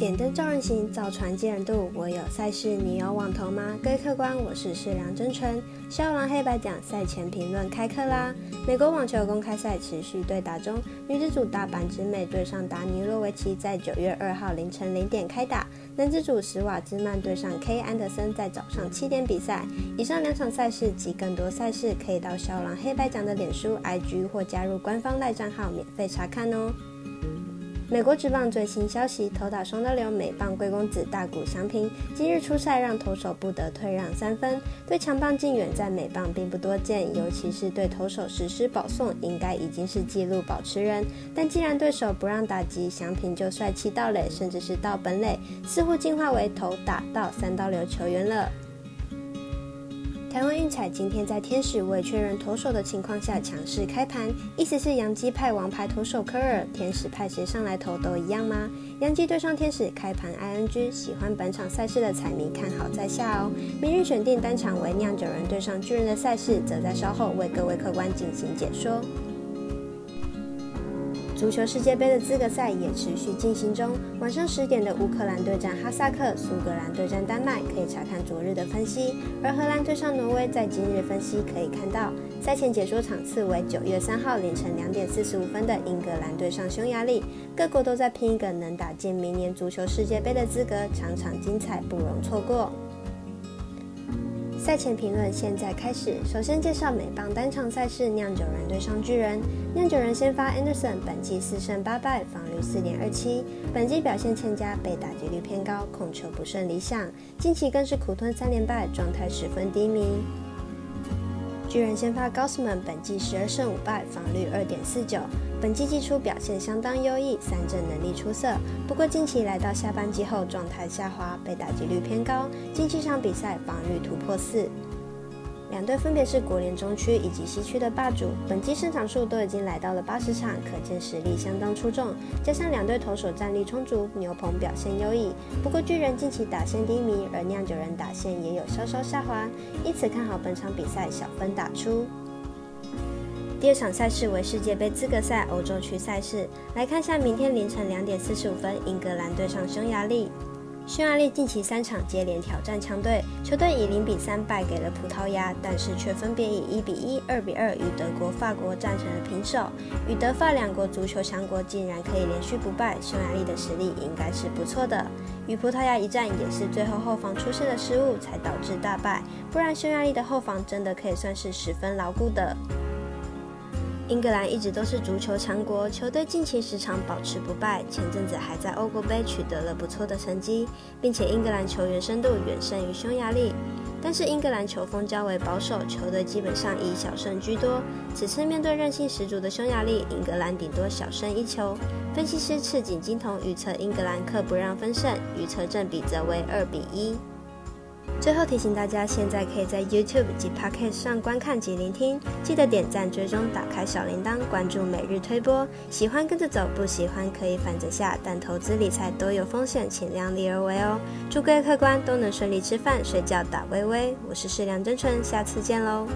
点灯照人行，造船接人度。我有赛事，你有网投吗？各位客官，我是世良真纯。肖郎黑白奖赛前评论开课啦！美国网球公开赛持续对打中，女子组大阪直美对上达尼洛维奇在九月二号凌晨零点开打，男子组史瓦兹曼对上 K 安德森在早上七点比赛。以上两场赛事及更多赛事，可以到肖郎黑白奖的脸书、IG 或加入官方赖账号免费查看哦。美国职棒最新消息：投打双刀流美棒贵公子大谷翔平今日出赛，让投手不得退让三分。对强棒近远在美棒并不多见，尤其是对投手实施保送，应该已经是纪录保持人。但既然对手不让打击，翔平就帅气到垒，甚至是到本垒，似乎进化为投打到三刀流球员了。台湾运彩今天在天使未确认投手的情况下强势开盘，意思是洋基派王牌投手科尔，天使派谁上来投都一样吗？洋基对上天使开盘 ING，喜欢本场赛事的彩迷看好在下哦。明日选定单场为酿酒人对上巨人的赛事，则在稍后为各位客官进行解说。足球世界杯的资格赛也持续进行中。晚上十点的乌克兰对战哈萨克，苏格兰对战丹麦，可以查看昨日的分析。而荷兰对上挪威，在今日分析可以看到，赛前解说场次为九月三号凌晨两点四十五分的英格兰对上匈牙利。各国都在拼一个能打进明年足球世界杯的资格，场场精彩，不容错过。赛前评论现在开始。首先介绍美棒单场赛事，酿酒人对上巨人。酿酒人先发 Anderson，本季四胜八败，防率四点二七。本季表现欠佳，被打击率偏高，控球不甚理想。近期更是苦吞三连败，状态十分低迷。巨人先发 Gosman 本季十二胜五败，防率二点四九。本季季初表现相当优异，三振能力出色。不过近期来到下半季后，状态下滑，被打击率偏高。近期场比赛防率突破四。两队分别是国联中区以及西区的霸主，本季胜场数都已经来到了八十场，可见实力相当出众。加上两队投手战力充足，牛棚表现优异。不过巨人近期打线低迷，而酿酒人打线也有稍稍下滑，因此看好本场比赛小分打出。第二场赛事为世界杯资格赛欧洲区赛事，来看下明天凌晨两点四十五分，英格兰对上匈牙利。匈牙利近期三场接连挑战强队，球队以零比三败给了葡萄牙，但是却分别以一比一、二比二与德国、法国战成了平手。与德法两国足球强国竟然可以连续不败，匈牙利的实力应该是不错的。与葡萄牙一战也是最后后防出现了失误才导致大败，不然匈牙利的后防真的可以算是十分牢固的。英格兰一直都是足球强国，球队近期时常保持不败，前阵子还在欧国杯取得了不错的成绩，并且英格兰球员深度远胜于匈牙利。但是英格兰球风较为保守，球队基本上以小胜居多。此次面对韧性十足的匈牙利，英格兰顶多小胜一球。分析师赤井金童预测英格兰克不让分胜，预测正比则为二比一。最后提醒大家，现在可以在 YouTube 及 Pocket 上观看及聆听，记得点赞、追踪、打开小铃铛、关注每日推播。喜欢跟着走，不喜欢可以反着下，但投资理财都有风险，请量力而为哦。祝各位客官都能顺利吃饭、睡觉、打微微。我是适量真纯，下次见喽。